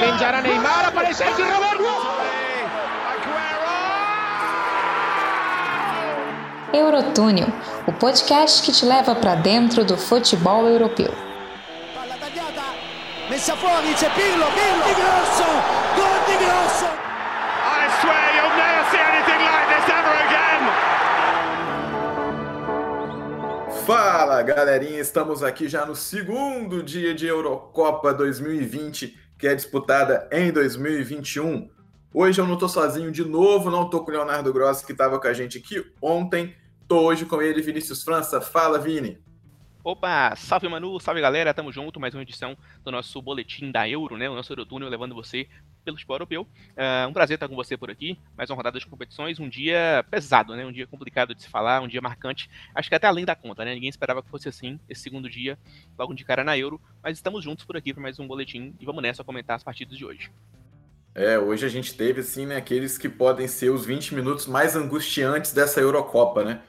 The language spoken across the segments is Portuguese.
Spingerà Neymar, aparece aqui Roberto! Eurotúnel, o podcast que te leva para dentro do futebol europeu. Messa fuori, c'è Pirlo, Pirlo, Di Grosso, gol di Grosso! I swear you'll never see anything like this ever again! Fala galerinha, estamos aqui já no segundo dia de Eurocopa 2020, que é disputada em 2021. Hoje eu não tô sozinho de novo, não tô com o Leonardo Grossi, que estava com a gente aqui ontem. Tô hoje com ele, Vinícius França. Fala, Vini. Opa, salve Manu, salve galera, tamo junto, mais uma edição do nosso boletim da Euro, né, o nosso Eurotúnel levando você pelo esporte europeu. Uh, um prazer estar com você por aqui, mais uma rodada de competições, um dia pesado, né, um dia complicado de se falar, um dia marcante, acho que até além da conta, né, ninguém esperava que fosse assim, esse segundo dia, logo de cara na Euro, mas estamos juntos por aqui para mais um boletim e vamos nessa comentar as partidas de hoje. É, hoje a gente teve, assim, né, aqueles que podem ser os 20 minutos mais angustiantes dessa Eurocopa, né?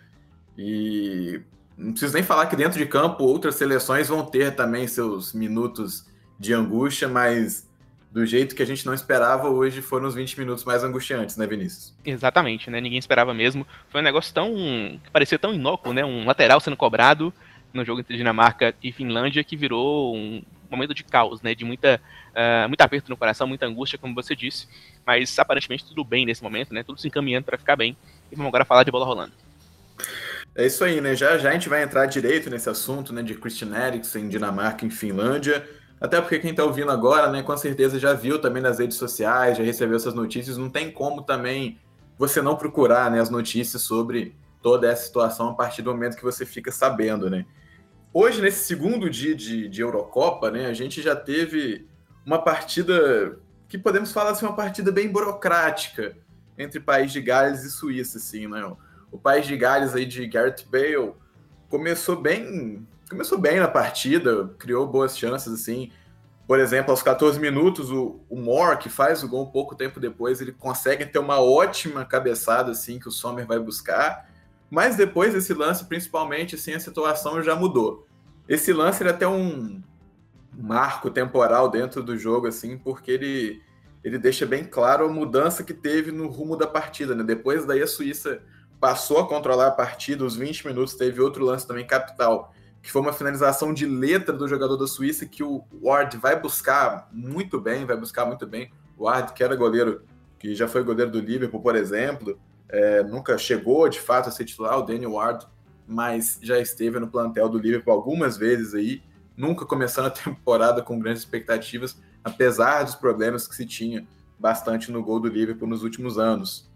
E não preciso nem falar que dentro de campo outras seleções vão ter também seus minutos de angústia, mas do jeito que a gente não esperava, hoje foram os 20 minutos mais angustiantes, né, Vinícius? Exatamente, né? Ninguém esperava mesmo. Foi um negócio tão. que parecia tão inócuo, né? Um lateral sendo cobrado no jogo entre Dinamarca e Finlândia que virou um momento de caos, né? De muita, uh, muito aperto no coração, muita angústia, como você disse. Mas aparentemente tudo bem nesse momento, né? Tudo se encaminhando para ficar bem. E vamos agora falar de bola rolando. É isso aí, né? Já, já a gente vai entrar direito nesse assunto, né? De Christian Eriksen, Dinamarca, em Finlândia. Até porque quem está ouvindo agora, né, com certeza já viu também nas redes sociais, já recebeu essas notícias. Não tem como também você não procurar né, as notícias sobre toda essa situação a partir do momento que você fica sabendo, né? Hoje, nesse segundo dia de, de Eurocopa, né, a gente já teve uma partida que podemos falar assim, uma partida bem burocrática entre País de Gales e Suíça, assim, né? o País de Gales aí de Gareth Bale começou bem, começou bem na partida, criou boas chances assim. Por exemplo, aos 14 minutos, o, o Moore, que faz o gol um pouco tempo depois, ele consegue ter uma ótima cabeçada assim que o Sommer vai buscar. Mas depois desse lance, principalmente, assim, a situação já mudou. Esse lance ele é até um marco temporal dentro do jogo, assim, porque ele, ele deixa bem claro a mudança que teve no rumo da partida. Né? Depois daí a Suíça passou a controlar a partida, os 20 minutos, teve outro lance também capital, que foi uma finalização de letra do jogador da Suíça que o Ward vai buscar muito bem, vai buscar muito bem. O Ward, que era goleiro, que já foi goleiro do Liverpool, por exemplo, é, nunca chegou de fato a ser titular, o Daniel Ward, mas já esteve no plantel do Liverpool algumas vezes aí, nunca começando a temporada com grandes expectativas, apesar dos problemas que se tinha bastante no gol do Liverpool nos últimos anos.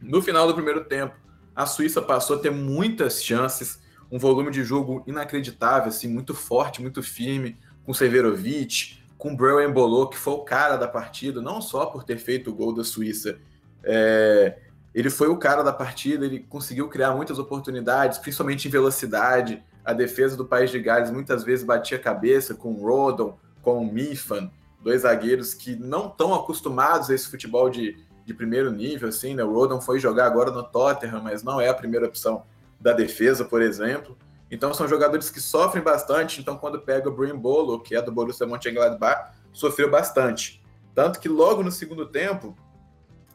No final do primeiro tempo, a Suíça passou a ter muitas chances, um volume de jogo inacreditável, assim, muito forte, muito firme, com Severovic, com Breu Embolo, que foi o cara da partida, não só por ter feito o gol da Suíça, é, ele foi o cara da partida, ele conseguiu criar muitas oportunidades, principalmente em velocidade. A defesa do País de Gales muitas vezes batia a cabeça com o Rodon, com o Mifan, dois zagueiros que não estão acostumados a esse futebol de, de primeiro nível, assim, né? O Rodon foi jogar agora no Tottenham, mas não é a primeira opção da defesa, por exemplo. Então são jogadores que sofrem bastante, então quando pega o Brian Bolo, que é do Borussia Mönchengladbach, sofreu bastante. Tanto que logo no segundo tempo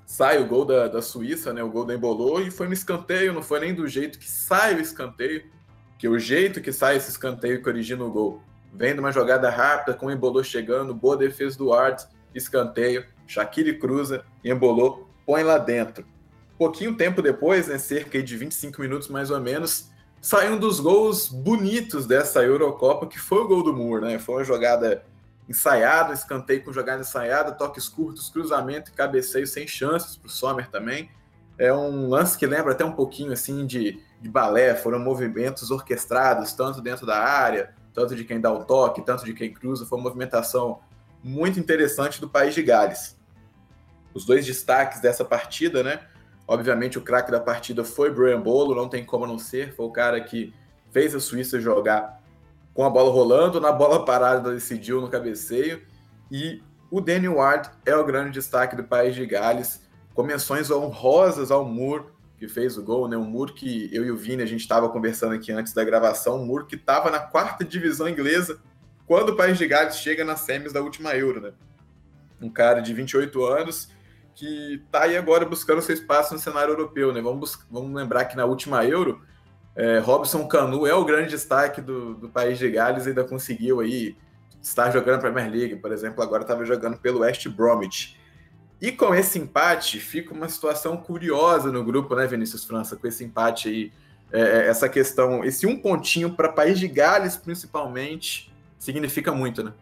sai o gol da, da Suíça, né? O gol da Embolou, e foi no escanteio, não foi nem do jeito que sai o escanteio, que o jeito que sai esse escanteio que origina o gol. Vem de uma jogada rápida, com o Embolou chegando, boa defesa do Arts, escanteio, Shaqiri cruza embolou, põe lá dentro. Pouquinho tempo depois, né, cerca de 25 minutos mais ou menos, sai um dos gols bonitos dessa Eurocopa, que foi o gol do Moore, né? Foi uma jogada ensaiada, escanteio com jogada ensaiada, toques curtos, cruzamento e cabeceio sem chances para o Sommer também. É um lance que lembra até um pouquinho assim de, de balé, foram movimentos orquestrados, tanto dentro da área, tanto de quem dá o toque, tanto de quem cruza, foi uma movimentação muito interessante do país de Gales os dois destaques dessa partida, né? Obviamente o craque da partida foi Brian Bolo, não tem como não ser, foi o cara que fez a Suíça jogar com a bola rolando, na bola parada decidiu no cabeceio, e o Danny Ward é o grande destaque do país de Gales, com menções honrosas ao Moore, que fez o gol, né? O Moore que eu e o Vini, a gente estava conversando aqui antes da gravação, o Moore que estava na quarta divisão inglesa quando o país de Gales chega nas semis da última Euro, né? um cara de 28 anos que está aí agora buscando seu espaço no cenário europeu, né? Vamos, vamos lembrar que na última Euro, é, Robson Canu é o grande destaque do, do país de Gales e ainda conseguiu aí estar jogando a Premier League, por exemplo, agora estava jogando pelo West Bromwich. E com esse empate, fica uma situação curiosa no grupo, né, Vinícius França? Com esse empate aí, é, é essa questão, esse um pontinho para país de Gales, principalmente, significa muito, né?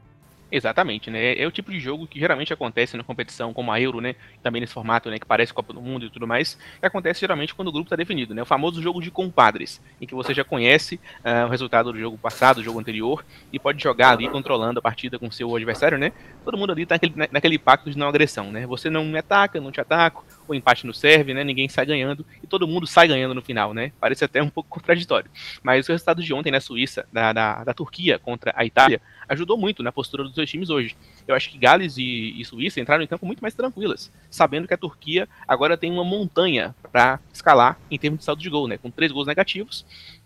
Exatamente, né? É o tipo de jogo que geralmente acontece na competição como a Euro, né? Também nesse formato, né? Que parece Copa do Mundo e tudo mais. Que acontece geralmente quando o grupo está definido, né? O famoso jogo de compadres, em que você já conhece uh, o resultado do jogo passado, do jogo anterior, e pode jogar ali controlando a partida com seu adversário, né? Todo mundo ali tá naquele, naquele pacto de não agressão, né? Você não me ataca, não te ataco, o empate não serve, né? Ninguém sai ganhando e todo mundo sai ganhando no final, né? Parece até um pouco contraditório. Mas o resultado de ontem na Suíça, da, da, da Turquia contra a Itália, ajudou muito na postura dos dois times hoje. Eu acho que Gales e, e Suíça entraram em campo muito mais tranquilas, sabendo que a Turquia agora tem uma montanha para escalar em termos de saldo de gol, né? Com três gols negativos.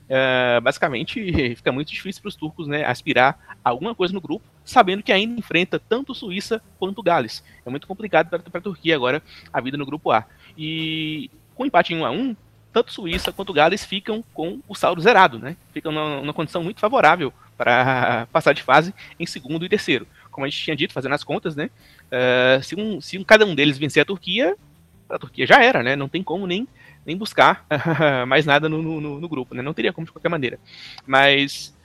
Uh, basicamente, fica muito difícil para os turcos né, aspirar alguma coisa no grupo, sabendo que ainda enfrenta tanto Suíça quanto Gales. É muito complicado para a Turquia agora a vida no grupo A. E com empate em 1 a 1 tanto Suíça quanto Gales ficam com o saldo zerado, né? Ficam numa, condição muito favorável para passar de fase em segundo e terceiro. Como a gente tinha dito, fazendo as contas, né? Uh, se, um, se um, cada um deles vencer a Turquia, a Turquia já era, né? Não tem como nem, nem buscar mais nada no, no, no, grupo, né? Não teria como de qualquer maneira. Mas,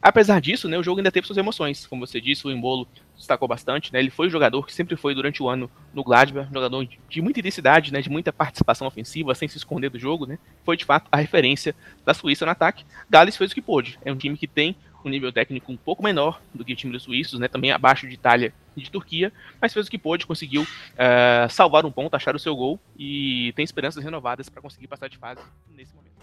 apesar disso, né, o jogo ainda teve suas emoções. Como você disse, o Embolo destacou bastante, né? Ele foi o jogador que sempre foi durante o ano no Gladbach, jogador de muita intensidade, né? De muita participação ofensiva, sem se esconder do jogo, né? Foi de fato a referência da Suíça no ataque. Gales fez o que pôde. É um time que tem um nível técnico um pouco menor do que o time dos suíços, né? Também abaixo de Itália e de Turquia, mas fez o que pôde, conseguiu uh, salvar um ponto, achar o seu gol e tem esperanças renovadas para conseguir passar de fase nesse momento.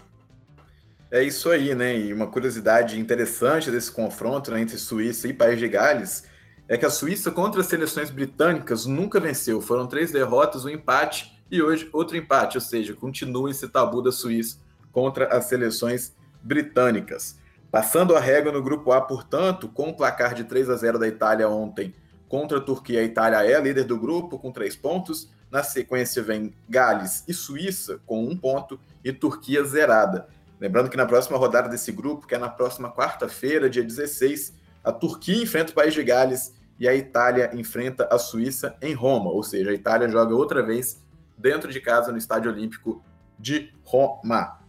É isso aí, né? E uma curiosidade interessante desse confronto né, entre Suíça e País de Gales é que a Suíça contra as seleções britânicas nunca venceu. Foram três derrotas, um empate e hoje outro empate, ou seja, continua esse tabu da Suíça contra as seleções britânicas. Passando a régua no grupo A, portanto, com o placar de 3 a 0 da Itália ontem contra a Turquia, a Itália é líder do grupo com três pontos. Na sequência vem Gales e Suíça com um ponto e Turquia zerada. Lembrando que na próxima rodada desse grupo, que é na próxima quarta-feira, dia 16, a Turquia enfrenta o País de Gales e a Itália enfrenta a Suíça em Roma. Ou seja, a Itália joga outra vez dentro de casa no Estádio Olímpico de Roma.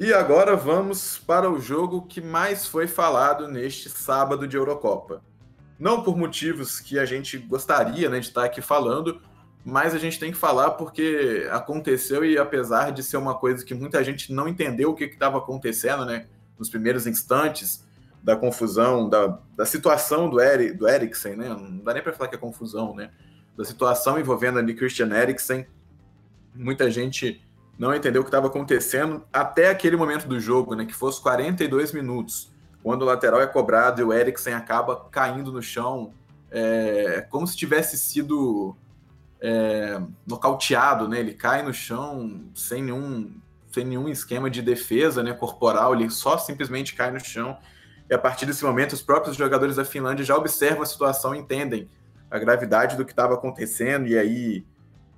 E agora vamos para o jogo que mais foi falado neste sábado de Eurocopa. Não por motivos que a gente gostaria né, de estar aqui falando, mas a gente tem que falar porque aconteceu e apesar de ser uma coisa que muita gente não entendeu o que estava acontecendo, né, nos primeiros instantes da confusão, da, da situação do, Eri, do Eriksen, né, não dá nem para falar que é confusão, né, da situação envolvendo ali Christian Eriksen, muita gente não entendeu o que estava acontecendo até aquele momento do jogo, né, que fosse 42 minutos, quando o lateral é cobrado e o Eriksen acaba caindo no chão, é, como se tivesse sido é, nocauteado, né? Ele cai no chão sem nenhum, sem nenhum esquema de defesa né, corporal, ele só simplesmente cai no chão. E a partir desse momento, os próprios jogadores da Finlândia já observam a situação, entendem a gravidade do que estava acontecendo, e aí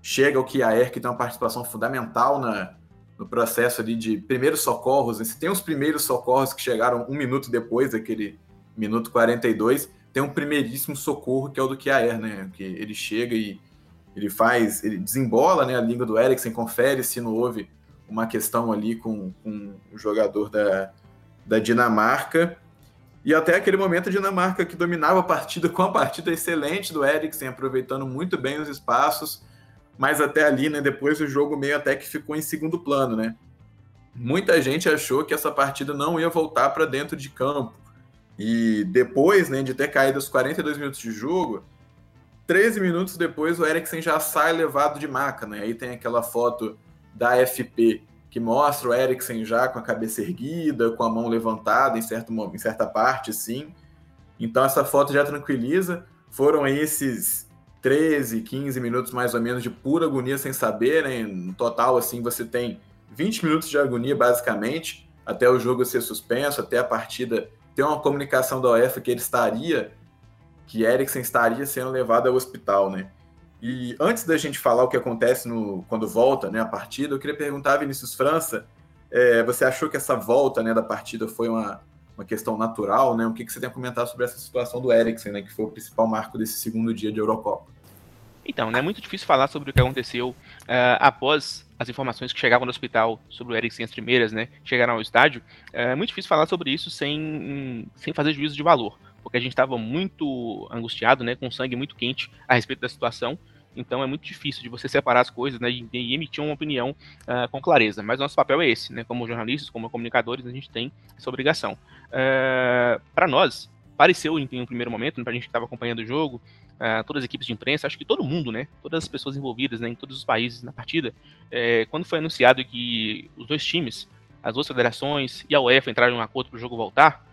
chega o Kiaer, que tem uma participação fundamental na, no processo ali de primeiros socorros. Né? Tem os primeiros socorros que chegaram um minuto depois daquele minuto 42, tem um primeiríssimo socorro que é o do Kiaer, né? Que ele chega e ele faz, ele desembola né, a língua do Eriksen, confere se não houve uma questão ali com, com o jogador da, da Dinamarca. E até aquele momento a Dinamarca que dominava a partida com a partida excelente do Eriksen, aproveitando muito bem os espaços mas até ali, né, depois o jogo meio até que ficou em segundo plano, né? Muita gente achou que essa partida não ia voltar para dentro de campo. E depois, né, de ter caído os 42 minutos de jogo, 13 minutos depois o Eriksen já sai levado de maca, né? Aí tem aquela foto da FP que mostra o Eriksen já com a cabeça erguida, com a mão levantada em, certo, em certa parte, sim. Então essa foto já tranquiliza. Foram esses 13, 15 minutos mais ou menos de pura agonia sem saber, né? No total, assim, você tem 20 minutos de agonia, basicamente, até o jogo ser suspenso, até a partida ter uma comunicação da UEFA que ele estaria, que Eriksen estaria sendo levado ao hospital, né? E antes da gente falar o que acontece no, quando volta né, a partida, eu queria perguntar, Vinícius França, é, você achou que essa volta né, da partida foi uma, uma questão natural? Né? O que, que você tem a comentar sobre essa situação do Eriksen, né, que foi o principal marco desse segundo dia de Eurocopa? Então, é né, muito difícil falar sobre o que aconteceu uh, após as informações que chegavam no hospital sobre o Eriksen, as primeiras, né, chegaram ao estádio. É muito difícil falar sobre isso sem, sem fazer juízo de valor, porque a gente estava muito angustiado, né, com sangue muito quente a respeito da situação. Então é muito difícil de você separar as coisas né, e, emitir uma opinião uh, com clareza. Mas nosso papel é esse, né? Como jornalistas, como comunicadores, a gente tem essa obrigação. Uh, Para nós, pareceu em, em, um primeiro momento, né, a gente que estava acompanhando o jogo, todas as equipes de imprensa, acho que todo mundo, né? Todas as pessoas envolvidas né, em todos os países na partida, é, quando foi anunciado que os dois times, as duas federações e a UEFA entraram em um acordo para o jogo voltar,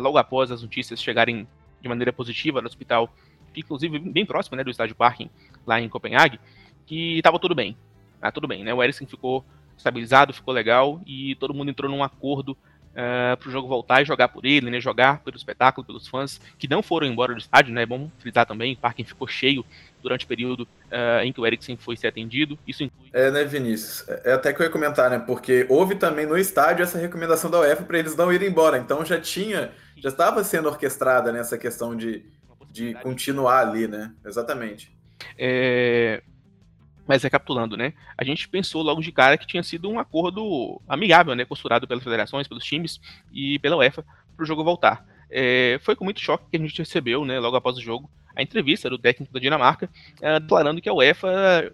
logo após as notícias chegarem de maneira positiva no hospital inclusive bem próximo né, do estádio Parking, lá em Copenhague, que estava tudo bem. Ah, tudo bem, né? O Eriksen ficou estabilizado, ficou legal e todo mundo entrou num acordo uh, eh, para o jogo voltar e jogar por ele, né? Jogar pelo espetáculo, pelos fãs que não foram embora do estádio, né? É bom frisar também, o parking ficou cheio durante o período uh, em que o Eriksen foi ser atendido. Isso inclui. É, né, Vinícius? É, é até que eu ia comentar, né? Porque houve também no estádio essa recomendação da UEFA para eles não irem embora. Então já tinha, já estava sendo orquestrada nessa questão de de continuar ali, né? Exatamente. É... Mas recapitulando, né? A gente pensou logo de cara que tinha sido um acordo amigável, né? Costurado pelas federações, pelos times e pela UEFA para o jogo voltar. É... Foi com muito choque que a gente recebeu, né? Logo após o jogo, a entrevista do técnico da Dinamarca, é, declarando que a UEFA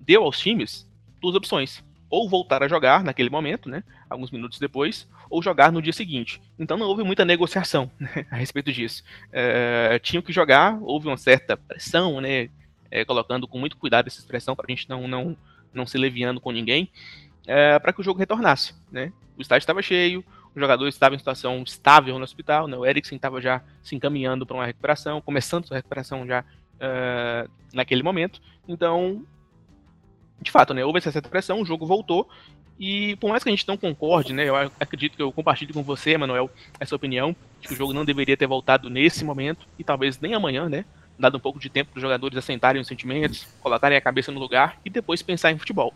deu aos times duas opções ou voltar a jogar naquele momento, né, alguns minutos depois, ou jogar no dia seguinte. Então não houve muita negociação né, a respeito disso. É, tinham que jogar, houve uma certa pressão, né, é, colocando com muito cuidado essa expressão para a gente não, não, não se leviando com ninguém, é, para que o jogo retornasse. Né. O estádio estava cheio, o jogador estava em situação estável no hospital, né, o Eriksen estava já se encaminhando para uma recuperação, começando sua recuperação já uh, naquele momento. Então de fato, né, houve essa pressão, o jogo voltou, e por mais que a gente não concorde, né, eu acredito que eu compartilho com você, Manuel, essa opinião, que o jogo não deveria ter voltado nesse momento, e talvez nem amanhã, né, dado um pouco de tempo para os jogadores assentarem os sentimentos, colocarem a cabeça no lugar e depois pensar em futebol.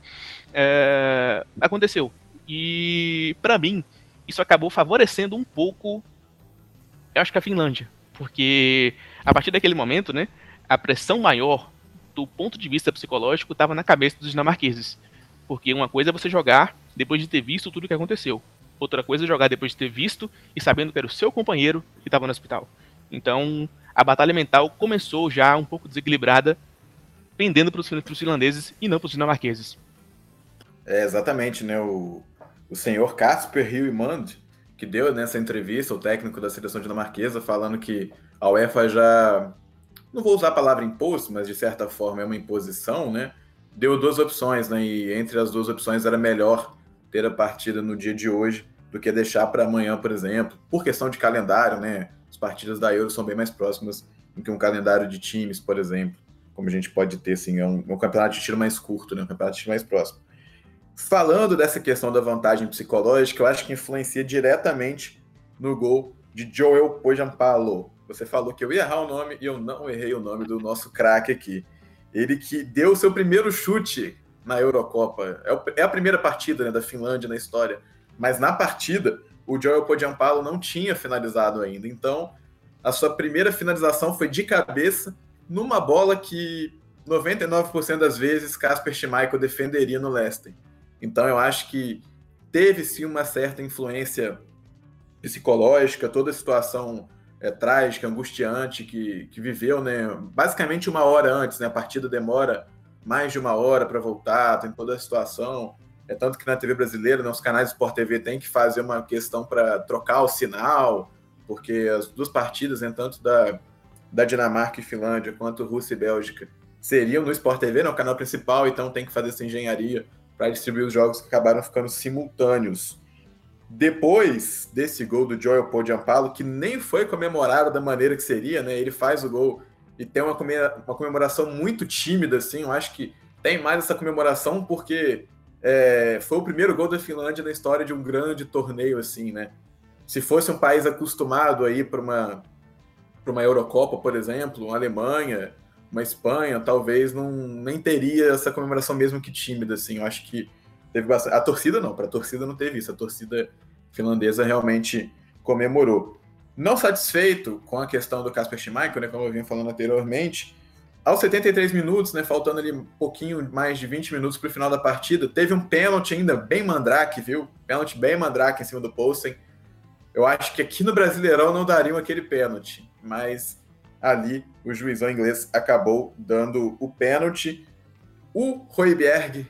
É, aconteceu. E, para mim, isso acabou favorecendo um pouco, eu acho que a Finlândia, porque a partir daquele momento, né, a pressão maior do ponto de vista psicológico, estava na cabeça dos dinamarqueses. Porque uma coisa é você jogar depois de ter visto tudo o que aconteceu. Outra coisa é jogar depois de ter visto e sabendo que era o seu companheiro que estava no hospital. Então, a batalha mental começou já um pouco desequilibrada, pendendo para os finlandeses e não para os dinamarqueses. É, exatamente, né? O, o senhor Casper Hilmand, que deu nessa entrevista, o técnico da seleção dinamarquesa, falando que a UEFA já não vou usar a palavra imposto, mas de certa forma é uma imposição, né? Deu duas opções, né? E entre as duas opções era melhor ter a partida no dia de hoje do que deixar para amanhã, por exemplo, por questão de calendário, né? As partidas da Euro são bem mais próximas do que um calendário de times, por exemplo, como a gente pode ter, assim, é um, um campeonato de tiro mais curto, né? Um campeonato de tiro mais próximo. Falando dessa questão da vantagem psicológica, eu acho que influencia diretamente no gol de Joel Pojampalo, você falou que eu ia errar o nome e eu não errei o nome do nosso craque aqui. Ele que deu o seu primeiro chute na Eurocopa. É, é a primeira partida né, da Finlândia na história. Mas na partida, o Joel Podiampalo não tinha finalizado ainda. Então, a sua primeira finalização foi de cabeça numa bola que 99% das vezes Casper Schmeichel defenderia no Leicester. Então, eu acho que teve sim uma certa influência psicológica, toda a situação é, trágica, angustiante que, que viveu, né? Basicamente uma hora antes, né? A partida demora mais de uma hora para voltar, tem toda a situação. É tanto que na TV brasileira, né, os canais Sport TV têm que fazer uma questão para trocar o sinal, porque as duas partidas, né, tanto da, da Dinamarca e Finlândia quanto Rússia e Bélgica, seriam no Sport TV, no canal principal, então tem que fazer essa engenharia para distribuir os jogos que acabaram ficando simultâneos. Depois desse gol do Joel Podiampalo, que nem foi comemorado da maneira que seria, né? Ele faz o gol e tem uma, comemoração muito tímida, assim. Eu acho que tem mais essa comemoração porque é, foi o primeiro gol da Finlândia na história de um grande torneio, assim, né? Se fosse um país acostumado aí para uma, uma Eurocopa, por exemplo, uma Alemanha, uma Espanha, talvez não nem teria essa comemoração mesmo que tímida, assim. Eu acho que teve bastante. A torcida não, para a torcida não teve isso. A torcida finlandesa realmente comemorou. Não satisfeito com a questão do Casper Schmeichel, né, como eu vinha falando anteriormente, aos 73 minutos, né, faltando ali um pouquinho mais de 20 minutos para o final da partida, teve um pênalti ainda bem mandrake, viu? Pênalti bem mandrake em cima do Poulsen. Eu acho que aqui no Brasileirão não dariam aquele pênalti, mas ali o juizão inglês acabou dando o pênalti. O Royberg,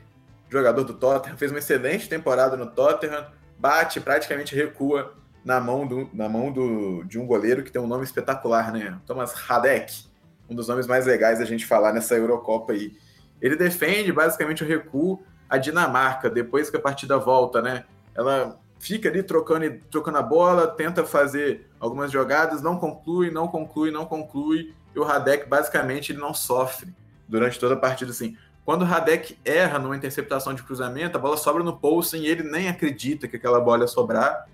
jogador do Tottenham, fez uma excelente temporada no Tottenham, bate, praticamente recua na mão, do, na mão do, de um goleiro que tem um nome espetacular, né? Thomas Radek, um dos nomes mais legais da gente falar nessa Eurocopa aí. Ele defende basicamente o recuo a Dinamarca, depois que a partida volta, né? Ela fica ali trocando, trocando a bola, tenta fazer algumas jogadas, não conclui, não conclui, não conclui, e o Radek basicamente ele não sofre durante toda a partida assim. Quando o Radek erra numa interceptação de cruzamento, a bola sobra no Poulsen e ele nem acredita que aquela bola ia sobrar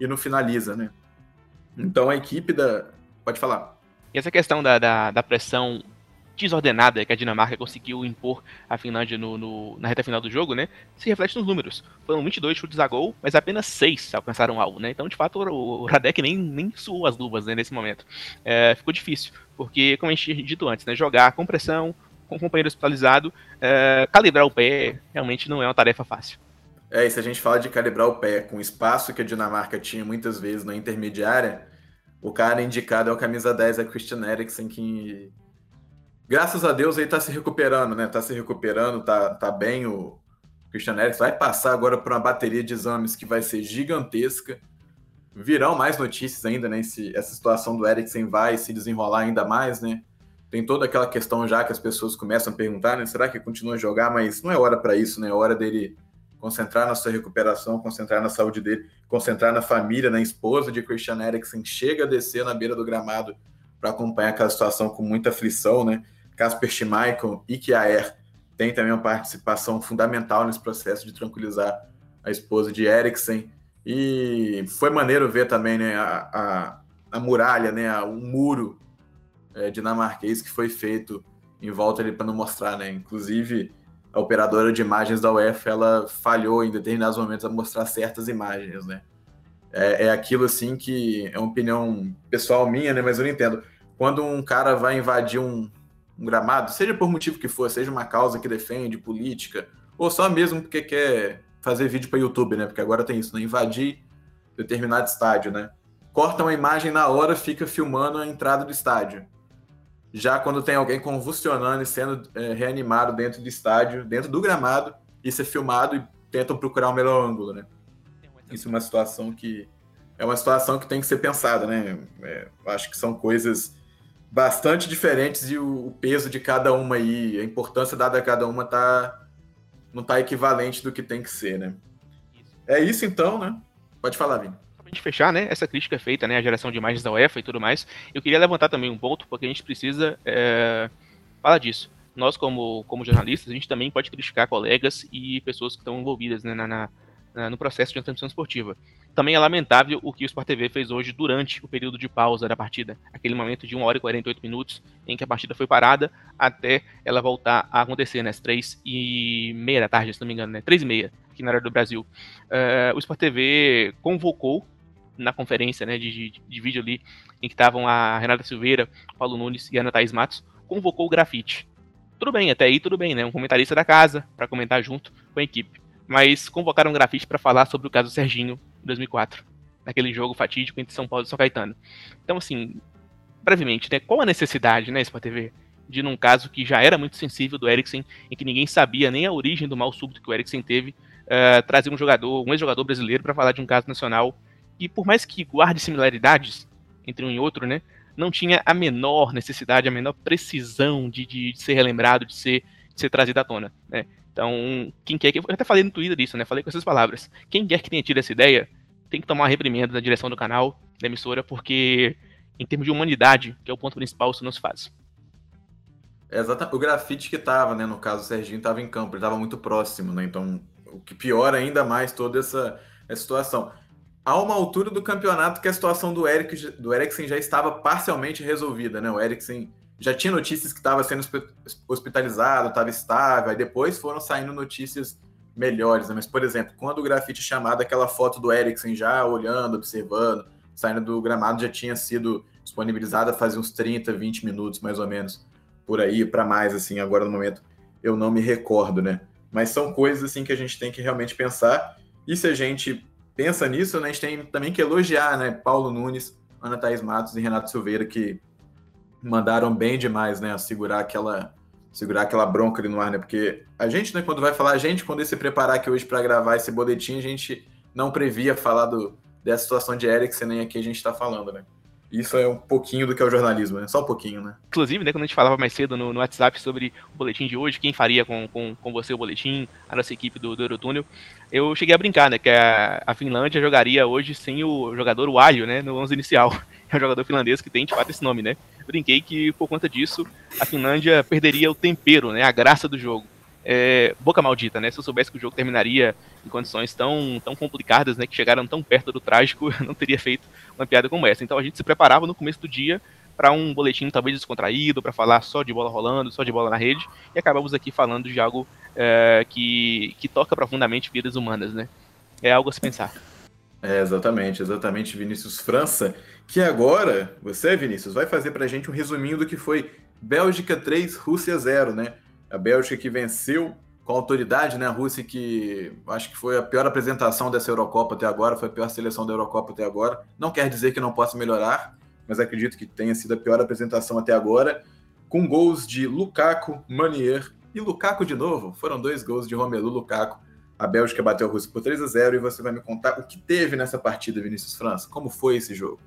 e não finaliza, né? Então a equipe da. Pode falar. E essa questão da, da, da pressão desordenada que a Dinamarca conseguiu impor à Finlândia no, no, na reta final do jogo, né, se reflete nos números. Foram 22 chutes a gol, mas apenas 6 alcançaram algo, né? Então, de fato, o, o Radek nem, nem suou as luvas né, nesse momento. É, ficou difícil, porque, como a gente tinha dito antes, né, jogar com pressão, com o companheiro hospitalizado, é, calibrar o pé realmente não é uma tarefa fácil. É, e se a gente fala de calibrar o pé com o espaço que a Dinamarca tinha muitas vezes na intermediária, o cara indicado é o camisa 10, a Christian Eriksen, que graças a Deus ele tá se recuperando, né? Tá se recuperando, tá, tá bem o Christian Eriksen. Vai passar agora por uma bateria de exames que vai ser gigantesca. Virão mais notícias ainda, né? Essa situação do Eriksen vai se desenrolar ainda mais, né? Tem toda aquela questão já que as pessoas começam a perguntar, né? Será que continua a jogar? Mas não é hora para isso, né? É hora dele concentrar na sua recuperação, concentrar na saúde dele, concentrar na família, na esposa de Christian Eriksen, chega a descer na beira do gramado para acompanhar aquela situação com muita aflição, né? Casper Schmeichel e Kiaer tem também uma participação fundamental nesse processo de tranquilizar a esposa de Eriksen. E foi maneiro ver também né, a, a, a muralha, né, o muro é, dinamarquês que foi feito em volta ali para não mostrar, né? Inclusive, a operadora de imagens da UEFA ela falhou em determinados momentos a mostrar certas imagens, né? É, é aquilo assim que é uma opinião pessoal minha, né? Mas eu não entendo. Quando um cara vai invadir um, um gramado, seja por motivo que for, seja uma causa que defende, política, ou só mesmo porque quer fazer vídeo para YouTube, né? Porque agora tem isso, né? Invadir determinado estádio, né? Corta uma imagem na hora, fica filmando a entrada do estádio. Já quando tem alguém convulsionando e sendo é, reanimado dentro do estádio, dentro do gramado, isso é filmado e tentam procurar o melhor ângulo, né? Isso é uma situação que é uma situação que tem que ser pensada, né? É, acho que são coisas bastante diferentes e o, o, peso de cada uma aí, a importância dada a cada uma tá não tá equivalente do que tem que ser, né? É isso então, né? Pode falar, Vini a gente fechar, né, essa crítica é feita, né, a geração de imagens da UEFA e tudo mais, eu queria levantar também um ponto, porque a gente precisa é, falar disso. Nós, como, como jornalistas, a gente também pode criticar colegas e pessoas que estão envolvidas né, na, na, no processo de transmissão esportiva. Também é lamentável o que o Sport TV fez hoje durante o período de pausa da partida, aquele momento de 1 hora e 48 minutos em que a partida foi parada até ela voltar a acontecer, né, às 3 e meia da tarde, se não me engano, né, 3 e meia, aqui na área do Brasil. Uh, o Sport TV convocou na conferência né, de, de, de vídeo ali, em que estavam a Renata Silveira, Paulo Nunes e Ana Thaís Matos, convocou o grafite. Tudo bem, até aí tudo bem, né? Um comentarista da casa, para comentar junto com a equipe. Mas convocaram o grafite para falar sobre o caso Serginho, em 2004, naquele jogo fatídico entre São Paulo e São Caetano. Então, assim, brevemente, né? Qual a necessidade, né, Sport TV, de num caso que já era muito sensível do Eriksen, em que ninguém sabia nem a origem do mal súbito que o Eriksen teve, uh, trazer um jogador, um ex-jogador brasileiro para falar de um caso nacional e por mais que guarde similaridades entre um e outro, né, não tinha a menor necessidade, a menor precisão de, de, de ser relembrado, de ser, de ser trazido à tona, né. Então, quem quer que. Eu até falei no Twitter isso, né? Falei com essas palavras. Quem quer que tenha tido essa ideia, tem que tomar uma reprimenda da direção do canal, da emissora, porque, em termos de humanidade, que é o ponto principal, isso não se faz. É exatamente. O grafite que estava, né? No caso, o Serginho estava em campo, ele estava muito próximo, né? Então, o que piora ainda mais toda essa, essa situação a uma altura do campeonato que a situação do, Eric, do Eriksen já estava parcialmente resolvida, né? O Eriksen já tinha notícias que estava sendo hospitalizado, estava estável, aí depois foram saindo notícias melhores, né? Mas, por exemplo, quando o grafite chamado, aquela foto do Eriksen já olhando, observando, saindo do gramado, já tinha sido disponibilizada fazia uns 30, 20 minutos, mais ou menos, por aí, para mais, assim, agora no momento eu não me recordo, né? Mas são coisas, assim, que a gente tem que realmente pensar, e se a gente pensa nisso, né, a gente tem também que elogiar, né, Paulo Nunes, Ana Thaís Matos e Renato Silveira, que mandaram bem demais, né, segurar aquela segurar aquela bronca ali no ar, né? Porque a gente, né, quando vai falar, a gente, quando se preparar aqui hoje para gravar esse boletim, a gente não previa falar do, dessa situação de Eriksen, nem aqui a gente está falando, né? Isso é um pouquinho do que é o jornalismo, né? Só um pouquinho, né? Inclusive, né, quando a gente falava mais cedo no, no WhatsApp sobre o boletim de hoje, quem faria com, com, com você o boletim, a nossa equipe do, do Eurotúnel, eu cheguei a brincar, né, que a, a Finlândia jogaria hoje sem o jogador o Alho, né, no 11 inicial. É um jogador finlandês que tem, de fato, esse nome, né? brinquei que por conta disso a Finlândia perderia o tempero, né, a graça do jogo. É, boca maldita, né? Se eu soubesse que o jogo terminaria em condições tão, tão complicadas, né, que chegaram tão perto do trágico, não teria feito uma piada como essa. Então a gente se preparava no começo do dia para um boletim talvez descontraído, para falar só de bola rolando, só de bola na rede, e acabamos aqui falando de algo é, que, que toca profundamente vidas humanas, né? É algo a se pensar. É, exatamente, exatamente, Vinícius França. Que agora, você, Vinícius, vai fazer para a gente um resuminho do que foi Bélgica 3, Rússia 0, né? A Bélgica que venceu com autoridade, né? A Rússia que acho que foi a pior apresentação dessa Eurocopa até agora, foi a pior seleção da Eurocopa até agora. Não quer dizer que não possa melhorar, mas acredito que tenha sido a pior apresentação até agora. Com gols de Lukaku, Manier e Lukaku de novo. Foram dois gols de Romelu Lukaku a Bélgica bateu a Rússia por 3 a 0 e você vai me contar o que teve nessa partida, Vinícius França. Como foi esse jogo?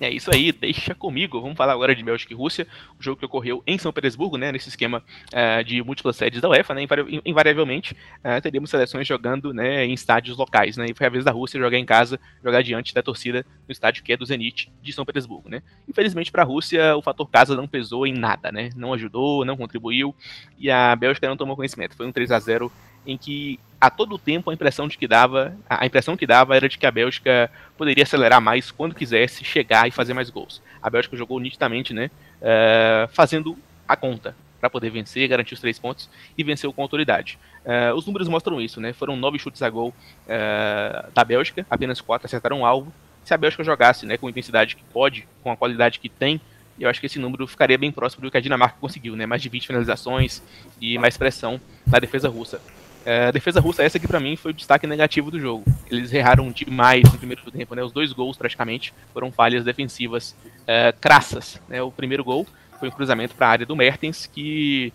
É isso aí, deixa comigo. Vamos falar agora de Bélgica e Rússia, o jogo que ocorreu em São Petersburgo, né, nesse esquema uh, de múltiplas sedes da UEFA, né, invariavelmente uh, teríamos seleções jogando né, em estádios locais, né, e foi a vez da Rússia jogar em casa, jogar diante da torcida no estádio que é do Zenit de São Petersburgo, né. Infelizmente para a Rússia o fator casa não pesou em nada, né, não ajudou, não contribuiu e a Bélgica não tomou conhecimento. Foi um 3 a 0 em que a todo tempo a impressão de que dava, a impressão que dava era de que a Bélgica poderia acelerar mais quando quisesse chegar e fazer mais gols. A Bélgica jogou nitidamente, né, uh, fazendo a conta para poder vencer, garantir os três pontos e venceu com autoridade. Uh, os números mostram isso, né? Foram nove chutes a gol uh, da Bélgica, apenas quatro acertaram o alvo. Se a Bélgica jogasse, né, com a intensidade que pode, com a qualidade que tem, eu acho que esse número ficaria bem próximo do que a Dinamarca conseguiu, né? Mais de 20 finalizações e mais pressão na defesa russa. É, a defesa russa, essa aqui para mim foi o destaque negativo do jogo. Eles erraram demais no primeiro tempo, né? Os dois gols praticamente foram falhas defensivas é, crassas. Né? O primeiro gol foi um cruzamento para a área do Mertens que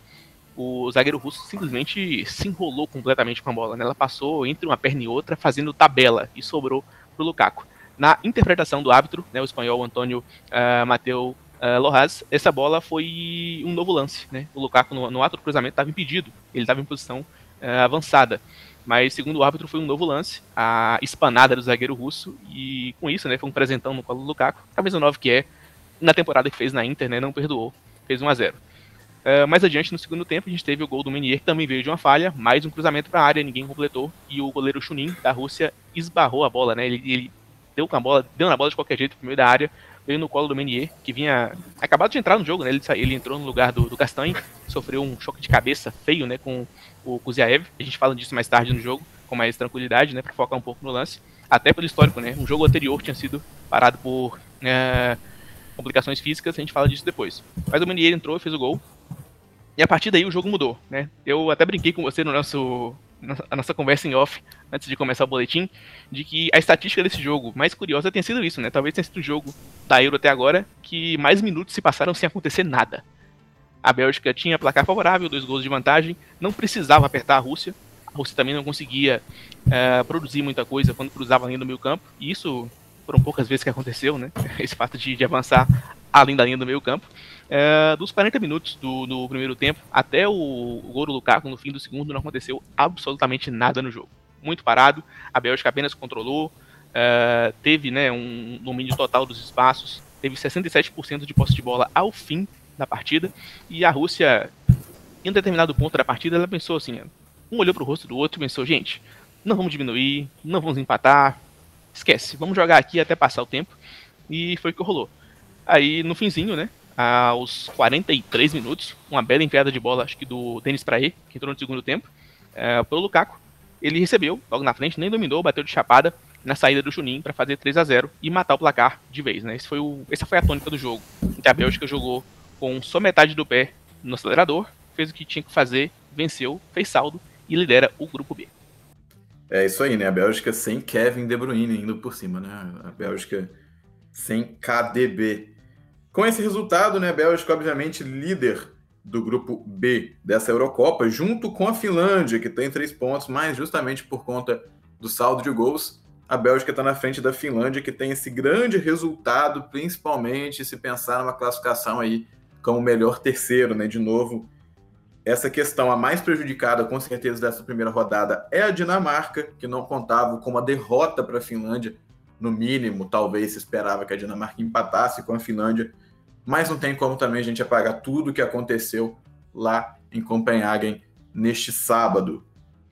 o zagueiro russo simplesmente se enrolou completamente com a bola. Né? Ela passou entre uma perna e outra fazendo tabela e sobrou pro Lukaku. Na interpretação do árbitro, né, o espanhol Antônio uh, Mateu uh, essa bola foi um novo lance. Né? O Lukaku, no, no ato do cruzamento, estava impedido. Ele estava em posição avançada. Mas, segundo o árbitro, foi um novo lance, a espanada do zagueiro russo, e com isso, né, foi um presentão no colo do Lukaku. Camisa 9 que é, na temporada que fez na Inter, né, não perdoou, fez 1 a 0 uh, eh, Mais adiante, no segundo tempo, a gente teve o gol do Menier, que também veio de uma falha, mais um cruzamento para a área, ninguém completou, e o goleiro Chunin, da Rússia, esbarrou a bola, né, ele, ele deu, com a bola, deu na bola de qualquer jeito pro meio da área, veio no colo do Menier, que vinha acabado de entrar no jogo, né? Ele, ele entrou no lugar do, do Castanhe, sofreu um choque de cabeça feio, né? Com o Kuziaev. A gente fala disso mais tarde no jogo, com mais tranquilidade, né? Para focar um pouco no lance. Até pelo histórico, né? Um jogo anterior tinha sido parado por é, complicações físicas, a gente fala disso depois. Mas o Menier entrou e fez o gol. E a partir daí o jogo mudou, né? Eu até brinquei com você no nosso a nossa conversa em off, antes de começar o boletim, de que a estatística desse jogo mais curiosa tem sido isso, né? Talvez tenha sido o jogo da Euro até agora que mais minutos se passaram sem acontecer nada. A Bélgica tinha placar favorável, dois gols de vantagem, não precisava apertar a Rússia. A Rússia também não conseguia é, produzir muita coisa quando cruzava além do meio campo, e isso foram poucas vezes que aconteceu, né? Esse fato de, de avançar além da linha do meio campo. É, dos 40 minutos do, do, primeiro tempo até o, o gol do Lukaku no fim do segundo não aconteceu absolutamente nada no jogo. Muito parado, a Bélgica apenas controlou, é, teve né, um domínio total dos espaços, teve 67% de posse de bola ao fim da partida, e a Rússia, em um determinado ponto da partida, ela pensou assim, um olhou para o rosto do outro e pensou, gente, não vamos diminuir, não vamos empatar, esquece, vamos jogar aqui até passar o tempo, e foi o que rolou. Aí, no finzinho, né, aos 43 minutos, uma bela enfiada de bola, acho que do Denis Praê, que entrou no segundo tempo, é, pelo Lukaku. Ele recebeu logo na frente, nem dominou, bateu de chapada na saída do Chunin para fazer 3 a 0 e matar o placar de vez. Né? Esse foi o, essa foi a tônica do jogo. A Bélgica jogou com só metade do pé no acelerador, fez o que tinha que fazer, venceu, fez saldo e lidera o grupo B. É isso aí, né? A Bélgica sem Kevin De Bruyne indo por cima, né? A Bélgica sem KDB. Com esse resultado, né, a Bélgica, obviamente, líder do grupo B dessa Eurocopa, junto com a Finlândia, que tem três pontos, mas justamente por conta do saldo de gols, a Bélgica está na frente da Finlândia, que tem esse grande resultado, principalmente se pensar numa classificação aí como melhor terceiro, né? De novo, essa questão a mais prejudicada, com certeza, dessa primeira rodada é a Dinamarca, que não contava com uma derrota para a Finlândia. No mínimo, talvez se esperava que a Dinamarca empatasse com a Finlândia mas não tem como também a gente apagar tudo o que aconteceu lá em Copenhagen neste sábado.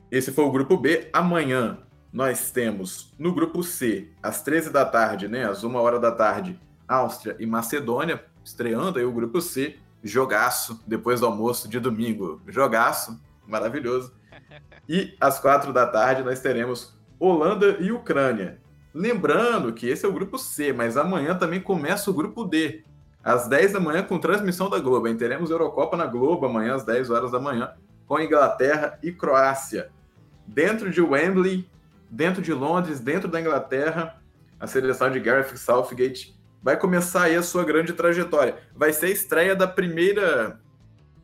Esse foi o grupo B. Amanhã nós temos no grupo C, às 13 da tarde, né, às 1 hora da tarde, Áustria e Macedônia, estreando aí o grupo C, jogaço depois do almoço de domingo. Jogaço, maravilhoso. E às 4 da tarde nós teremos Holanda e Ucrânia. Lembrando que esse é o grupo C, mas amanhã também começa o grupo D, às 10 da manhã, com transmissão da Globo. Hein? Teremos Eurocopa na Globo amanhã, às 10 horas da manhã, com Inglaterra e Croácia. Dentro de Wembley, dentro de Londres, dentro da Inglaterra, a seleção de Gareth Southgate vai começar aí a sua grande trajetória. Vai ser a estreia da primeira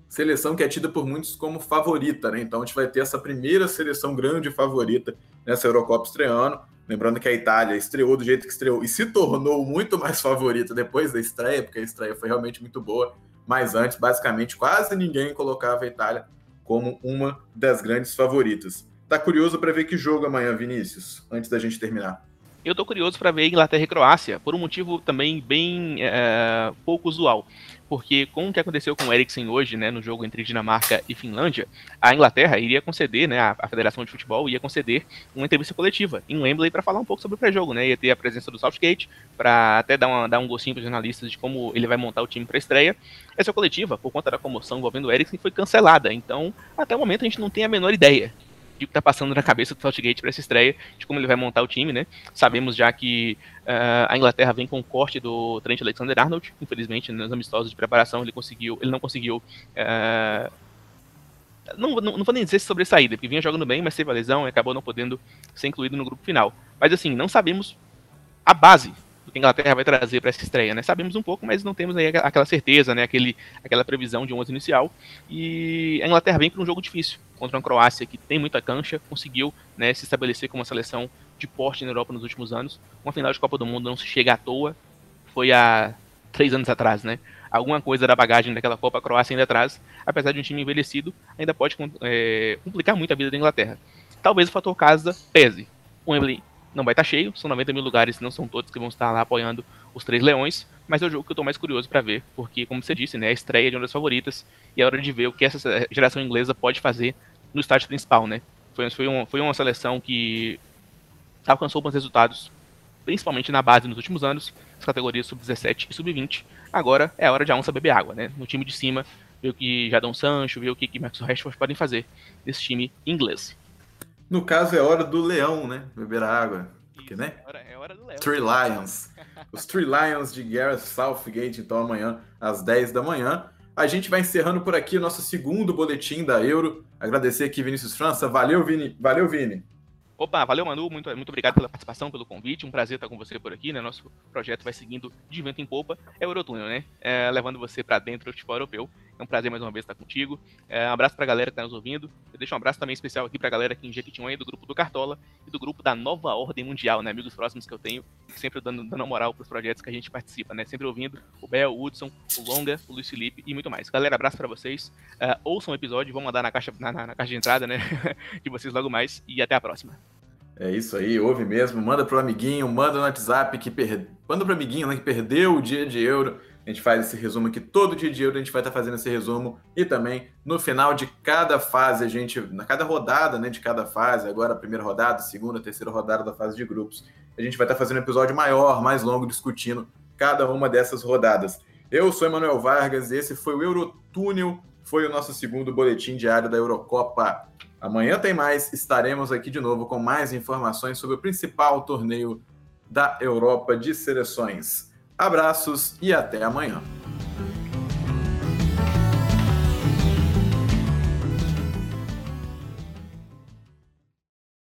seleção que é tida por muitos como favorita, né? Então a gente vai ter essa primeira seleção grande favorita nessa Eurocopa estreando. Lembrando que a Itália estreou do jeito que estreou e se tornou muito mais favorita depois da estreia, porque a estreia foi realmente muito boa. Mas antes, basicamente, quase ninguém colocava a Itália como uma das grandes favoritas. Tá curioso para ver que jogo amanhã, Vinícius, antes da gente terminar? Eu tô curioso para ver Inglaterra e Croácia, por um motivo também bem é, pouco usual porque com o que aconteceu com o Eriksen hoje, né, no jogo entre Dinamarca e Finlândia, a Inglaterra iria conceder, né, a, Federação de Futebol ia conceder uma entrevista coletiva em Wembley para falar um pouco sobre o pré-jogo, né, ia ter a presença do Southgate para até dar, uma, dar um gostinho para os jornalistas de como ele vai montar o time para estreia. Essa coletiva, por conta da comoção envolvendo o Eriksen, foi cancelada, então até o momento a gente não tem a menor ideia de que está passando na cabeça do Southgate para essa estreia, de como ele vai montar o time, né? Sabemos já que uh, a Inglaterra vem com o corte do Trent Alexander-Arnold, infelizmente nos amistosos de preparação ele conseguiu, ele não conseguiu uh, não, não, não vou nem dizer sobre saída, porque vinha jogando bem, mas teve a lesão e acabou não podendo ser incluído no grupo final. Mas assim, não sabemos a base do que a Inglaterra vai trazer para essa estreia, né? Sabemos um pouco, mas não temos aí aquela certeza, né? Aquele, aquela previsão de um 11 inicial. E a Inglaterra vem para um jogo difícil contra uma Croácia que tem muita cancha, conseguiu né, se estabelecer como uma seleção de porte na Europa nos últimos anos. Uma final de Copa do Mundo não se chega à toa, foi há três anos atrás, né? Alguma coisa da bagagem daquela Copa a Croácia ainda atrás, apesar de um time envelhecido, ainda pode é, complicar muito a vida da Inglaterra. Talvez o fator casa pese. O Wembley não vai estar cheio, são 90 mil lugares, não são todos que vão estar lá apoiando os Três Leões, mas é o jogo que eu estou mais curioso para ver, porque, como você disse, né, é a estreia de uma das favoritas, e é hora de ver o que essa geração inglesa pode fazer no estádio principal, né? Foi, foi, uma, foi uma seleção que alcançou bons resultados, principalmente na base nos últimos anos, as categorias sub-17 e sub-20. Agora é a hora de a onça beber água, né? No time de cima, ver o que Jadon Sancho, ver o que, que Marcos Rashford podem fazer desse time inglês. No caso, é hora do leão, né? Beber água. Porque, né? É hora, é hora do leão. Three Lions. Os Three Lions de Gareth Southgate, então, amanhã, às 10 da manhã. A gente vai encerrando por aqui o nosso segundo boletim da Euro. Agradecer aqui, Vinícius França. Valeu, Vini. Valeu, Vini. Opa, valeu Manu, muito, muito obrigado pela participação, pelo convite, um prazer estar com você por aqui, né? Nosso projeto vai seguindo de vento em popa, é o Eurotúnel, né? É, levando você para dentro do futebol europeu. É um prazer mais uma vez estar contigo. É, um abraço para a galera que está nos ouvindo. Eu deixo um abraço também especial aqui para a galera aqui em Jequitinhonha, do grupo do Cartola e do grupo da Nova Ordem Mundial, né? Amigos próximos que eu tenho, sempre dando, dando moral para os projetos que a gente participa, né? Sempre ouvindo o Bel, o Hudson, o Longa, o Luiz Felipe e muito mais. Galera, abraço para vocês. Uh, ouçam o episódio, vão mandar na caixa, na, na, na caixa de entrada, né? de vocês logo mais e até a próxima. É isso aí, ouve mesmo. Manda pro amiguinho, manda no WhatsApp que per... manda pro amiguinho né, que perdeu o dia de euro. A gente faz esse resumo aqui todo dia de euro, a gente vai estar fazendo esse resumo e também no final de cada fase, a gente, na cada rodada, né, de cada fase, agora a primeira rodada, segunda, terceira rodada da fase de grupos, a gente vai estar fazendo um episódio maior, mais longo, discutindo cada uma dessas rodadas. Eu sou Emanuel Vargas e esse foi o Eurotúnel, foi o nosso segundo boletim diário da Eurocopa. Amanhã tem mais, estaremos aqui de novo com mais informações sobre o principal torneio da Europa de seleções. Abraços e até amanhã.